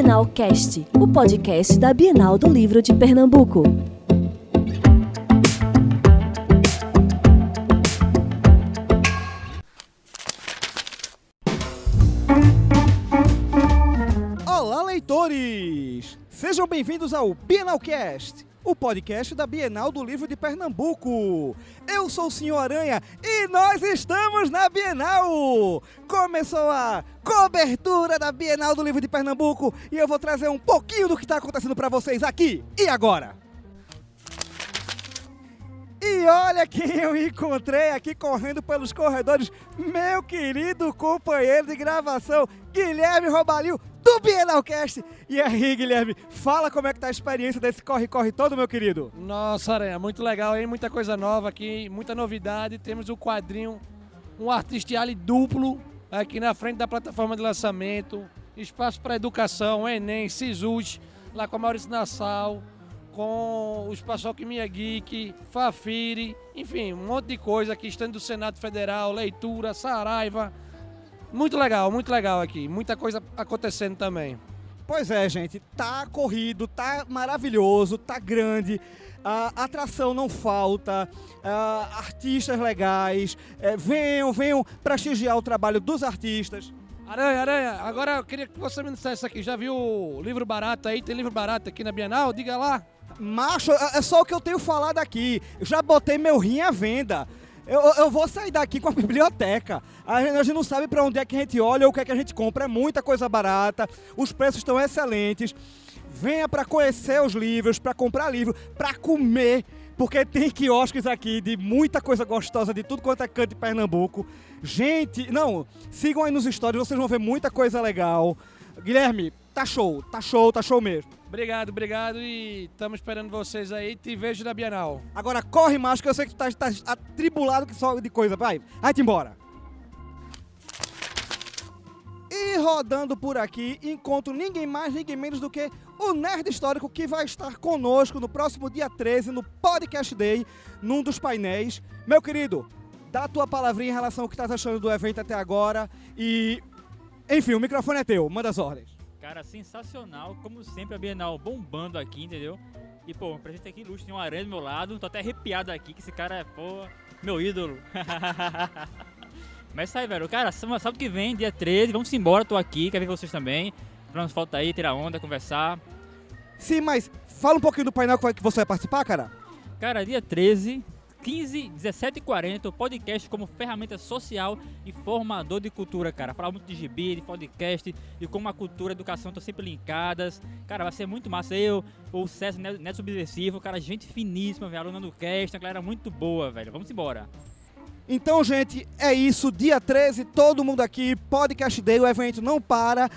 Bienal Cast, o podcast da Bienal do Livro de Pernambuco. Olá, leitores! Sejam bem-vindos ao Bienalcast, o podcast da Bienal do Livro de Pernambuco. Eu sou o Senhor Aranha e nós estamos na Bienal! Começou a cobertura da Bienal do Livro de Pernambuco e eu vou trazer um pouquinho do que está acontecendo para vocês aqui e agora. E olha quem eu encontrei aqui correndo pelos corredores, meu querido companheiro de gravação, Guilherme Robalil, do Bienalcast. E aí, Guilherme, fala como é que tá a experiência desse corre-corre todo, meu querido. Nossa, Aranha, muito legal, hein? Muita coisa nova aqui, muita novidade. Temos o quadrinho, um artistiale duplo aqui na frente da plataforma de lançamento. Espaço para educação, Enem, Sisus, lá com a Maurício Nassau, com os Paçoca Minha Geek, Fafiri, enfim, um monte de coisa aqui, estando do Senado Federal, leitura, Saraiva. Muito legal, muito legal aqui. Muita coisa acontecendo também. Pois é, gente, tá corrido, tá maravilhoso, tá grande. A atração não falta, ah, artistas legais, eh, venham, venham prestigiar o trabalho dos artistas. Aranha, Aranha, agora eu queria que você me dissesse aqui, já viu o livro barato aí? Tem livro barato aqui na Bienal? Diga lá. Macho, é é só o que eu tenho falado aqui. Eu já botei meu rim à venda. Eu, eu vou sair daqui com a biblioteca. A gente, a gente não sabe para onde é que a gente olha ou o que é que a gente compra. É muita coisa barata. Os preços estão excelentes. Venha para conhecer os livros, para comprar livro, para comer. Porque tem quiosques aqui de muita coisa gostosa de tudo quanto é canto de Pernambuco. Gente, não, sigam aí nos stories, vocês vão ver muita coisa legal. Guilherme, tá show, tá show, tá show mesmo. Obrigado, obrigado e estamos esperando vocês aí. Te vejo na Bienal. Agora corre, macho, que eu sei que tu tá, tá atribulado que só de coisa. Vai, vai-te embora. E rodando por aqui, encontro ninguém mais, ninguém menos do que o Nerd Histórico que vai estar conosco no próximo dia 13, no Podcast Day, num dos painéis. Meu querido, dá a tua palavrinha em relação ao que estás achando do evento até agora e... Enfim, o microfone é teu, manda as ordens. Cara, sensacional, como sempre a Bienal bombando aqui, entendeu? E pô, um presente aqui ilustre, tem um aranha do meu lado, tô até arrepiado aqui, que esse cara é, pô, meu ídolo. Mas é aí, velho, cara, sábado que vem, dia 13, vamos embora, tô aqui, quero ver vocês também. Vamos falta aí, tirar onda, conversar. Sim, mas fala um pouquinho do painel que vai- que você vai participar, cara. Cara, dia 13, 15, 17 e 40, o podcast como ferramenta social e formador de cultura, cara. Falar muito de gibi, de podcast, e como a cultura e a educação estão sempre linkadas. Cara, vai ser muito massa. Eu, o César Neto Subversivo, cara, gente finíssima, velho, aluna do cast, uma galera muito boa, velho. Vamos embora. Então, gente, é isso. Dia 13, todo mundo aqui, Podcast Day, o evento não para.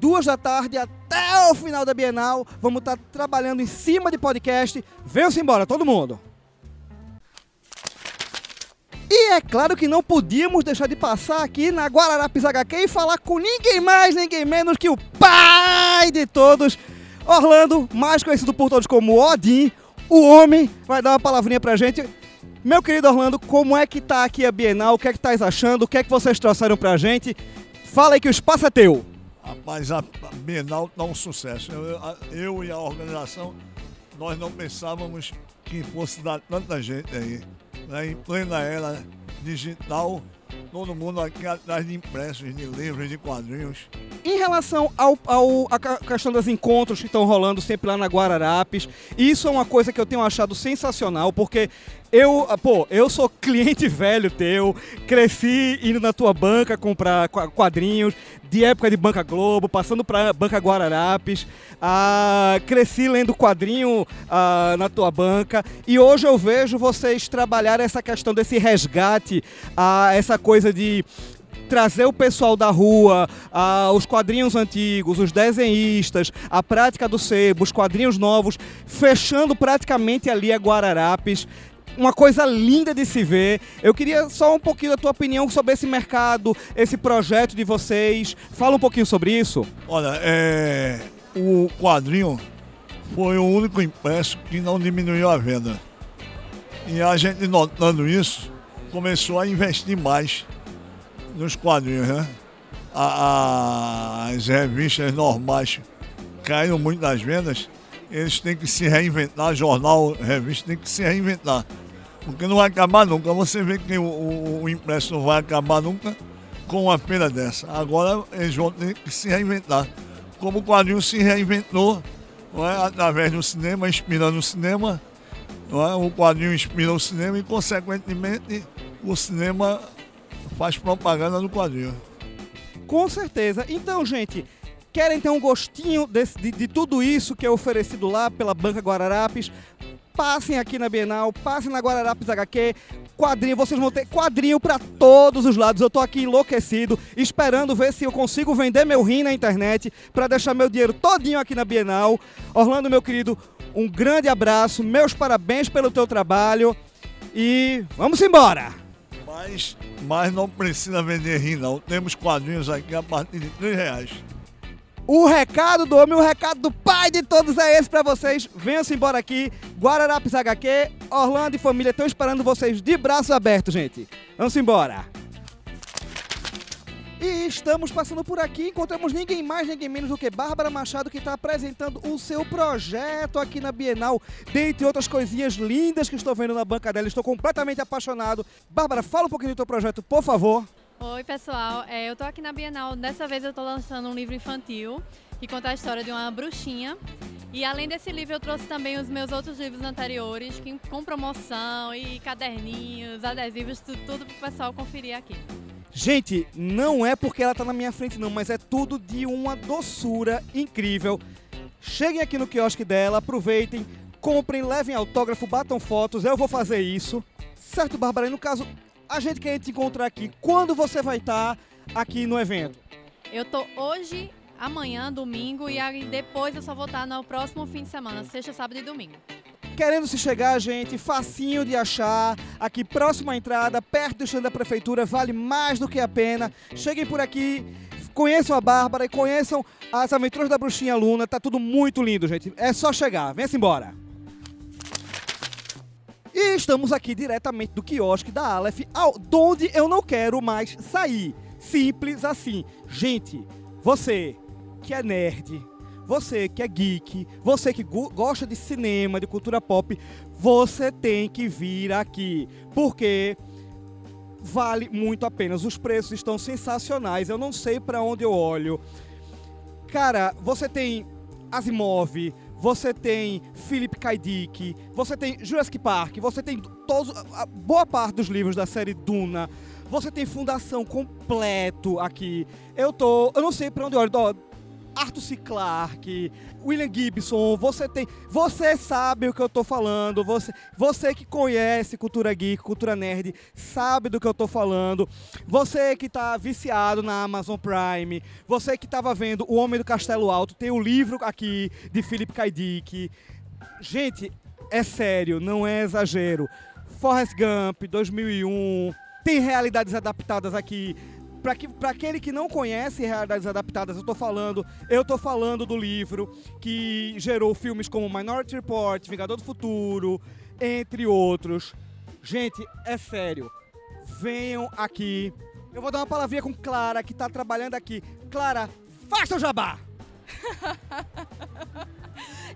Duas da tarde até o final da Bienal. Vamos estar trabalhando em cima de podcast. Venham-se embora, todo mundo. E é claro que não podíamos deixar de passar aqui na Guararapes HQ e falar com ninguém mais, ninguém menos que o pai de todos, Orlando, mais conhecido por todos como Odin, o homem, vai dar uma palavrinha pra gente. Meu querido Orlando, como é que tá aqui a Bienal? O que é que estás achando? O que é que vocês trouxeram pra gente? Fala aí que o espaço é teu. Rapaz, a Bienal tá um sucesso. Eu, eu e a organização, nós não pensávamos que fosse dar tanta gente aí. Né? Em plena era digital, todo mundo aqui atrás de impressos, de livros, de quadrinhos. Em relação ao, ao a questão dos encontros que estão rolando sempre lá na Guararapes, isso é uma coisa que eu tenho achado sensacional, porque eu, ah, pô, eu sou cliente velho teu, cresci indo na tua banca comprar qua- quadrinhos, de época de Banca Globo, passando pra Banca Guararapes, ah, cresci lendo quadrinho ah, na tua banca, e hoje eu vejo vocês trabalhar essa questão desse resgate, ah, essa coisa de trazer o pessoal da rua, ah, os quadrinhos antigos, os desenhistas, a prática do sebo, os quadrinhos novos, fechando praticamente ali a Guararapes. Uma coisa linda de se ver. Eu queria só um pouquinho da tua opinião sobre esse mercado, esse projeto de vocês. Fala um pouquinho sobre isso. Olha, é, o quadrinho foi o único impresso que não diminuiu a venda. E a gente notando isso, começou a investir mais nos quadrinhos, né? A- a- as revistas normais caíram muito nas vendas, eles têm que se reinventar, jornal, revista tem que se reinventar. Porque não vai acabar nunca. Você vê que o, o, o impresso não vai acabar nunca com uma pena dessa. Agora eles vão ter que se reinventar. Como o quadrinho se reinventou é? através do cinema, inspirando o cinema. É? O quadrinho inspira o cinema e, consequentemente, o cinema faz propaganda no quadrinho. Com certeza. Então, gente, querem ter um gostinho desse- de, de tudo isso que é oferecido lá pela Banca Guararapes? Passem aqui na Bienal, passem na Guararapes HQ, quadrinho, vocês vão ter quadrinho para todos os lados. Eu tô aqui enlouquecido, esperando ver se eu consigo vender meu rim na internet para deixar meu dinheiro todinho aqui na Bienal. Orlando, meu querido, um grande abraço, meus parabéns pelo teu trabalho e vamos embora! Mas, mas não precisa vender rim, não. Temos quadrinhos aqui a partir de R$ reais. O recado do homem, o recado do pai de todos é esse pra vocês. Venham-se embora aqui. Guararapes HQ, Orlando e família estão esperando vocês de braços abertos, gente. Vamos embora. E estamos passando por aqui, encontramos ninguém mais, ninguém menos do que Bárbara Machado, que está apresentando o seu projeto aqui na Bienal, dentre outras coisinhas lindas que estou vendo na banca dela. Estou completamente apaixonado. Bárbara, fala um pouquinho do teu projeto, por favor. Oi, pessoal. É, eu tô aqui na Bienal. Dessa vez eu tô lançando um livro infantil que conta a história de uma bruxinha. E além desse livro, eu trouxe também os meus outros livros anteriores, com promoção e caderninhos, adesivos, tudo, tudo pro pessoal conferir aqui. Gente, não é porque ela tá na minha frente, não, mas é tudo de uma doçura incrível. Cheguem aqui no quiosque dela, aproveitem, comprem, levem autógrafo, batam fotos, eu vou fazer isso. Certo, Bárbara? E no caso, a gente quer te encontrar aqui. Quando você vai estar aqui no evento? Eu tô hoje, amanhã, domingo, e aí depois eu só vou estar no próximo fim de semana, sexta, sábado e domingo. Querendo se chegar, gente, facinho de achar, aqui próximo à entrada, perto do stand da prefeitura, vale mais do que a pena. Cheguem por aqui, conheçam a Bárbara e conheçam as aventuras da bruxinha Luna, tá tudo muito lindo, gente. É só chegar, venha-se embora. E estamos aqui diretamente do quiosque da Aleph, ao, donde eu não quero mais sair. Simples assim. Gente, você que é nerd, você que é geek, você que go- gosta de cinema, de cultura pop, você tem que vir aqui. Porque vale muito a pena. Os preços estão sensacionais. Eu não sei para onde eu olho. Cara, você tem Asimov, você tem Philip K. Dick, você tem Jurassic Park, você tem todos, a boa parte dos livros da série Duna. Você tem Fundação completo aqui. Eu tô, eu não sei para onde eu olho. Arthur C. Clarke, William Gibson, você tem, você sabe o que eu tô falando, você, você que conhece cultura geek, cultura nerd, sabe do que eu tô falando. Você que tá viciado na Amazon Prime, você que tava vendo O Homem do Castelo Alto, tem o livro aqui de Philip K. Dick. Gente, é sério, não é exagero. Forrest Gump, 2001, tem realidades adaptadas aqui. Pra, que, pra aquele que não conhece realidades adaptadas, eu tô falando, eu tô falando do livro que gerou filmes como Minority Report, Vingador do Futuro, entre outros. Gente, é sério. Venham aqui. Eu vou dar uma palavrinha com Clara, que tá trabalhando aqui. Clara, faça o jabá!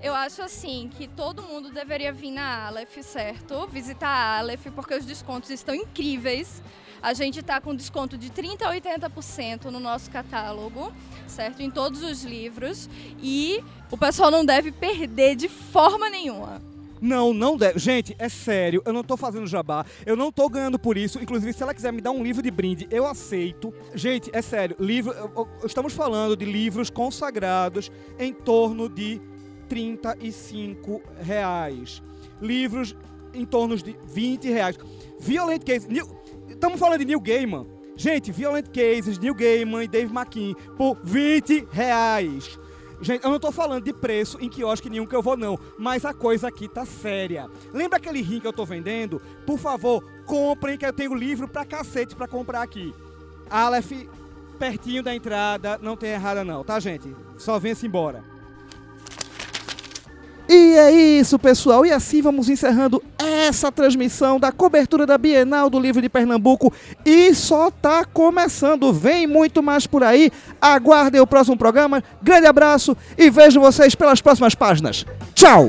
Eu acho assim que todo mundo deveria vir na Aleph, certo? Visitar a Aleph porque os descontos estão incríveis. A gente está com desconto de 30% a 80% no nosso catálogo, certo? Em todos os livros. E o pessoal não deve perder de forma nenhuma. Não, não deve. Gente, é sério, eu não tô fazendo jabá, eu não tô ganhando por isso. Inclusive, se ela quiser me dar um livro de brinde, eu aceito. Gente, é sério, livro. Estamos falando de livros consagrados em torno de 35 reais. Livros em torno de 20 reais. Violent Cases. New- Estamos falando de Neil Gaiman. Gente, Violent Cases, Neil Gaiman e Dave McKean por 20 reais. Gente, eu não tô falando de preço em quiosque nenhum que eu vou, não. Mas a coisa aqui tá séria. Lembra aquele rim que eu tô vendendo? Por favor, comprem que eu tenho livro pra cacete pra comprar aqui. Aleph, pertinho da entrada, não tem errada não, tá, gente? Só venha-se embora. E é isso, pessoal. E assim vamos encerrando essa transmissão da cobertura da Bienal do Livro de Pernambuco. E só tá começando. Vem muito mais por aí. Aguardem o próximo programa. Grande abraço e vejo vocês pelas próximas páginas. Tchau!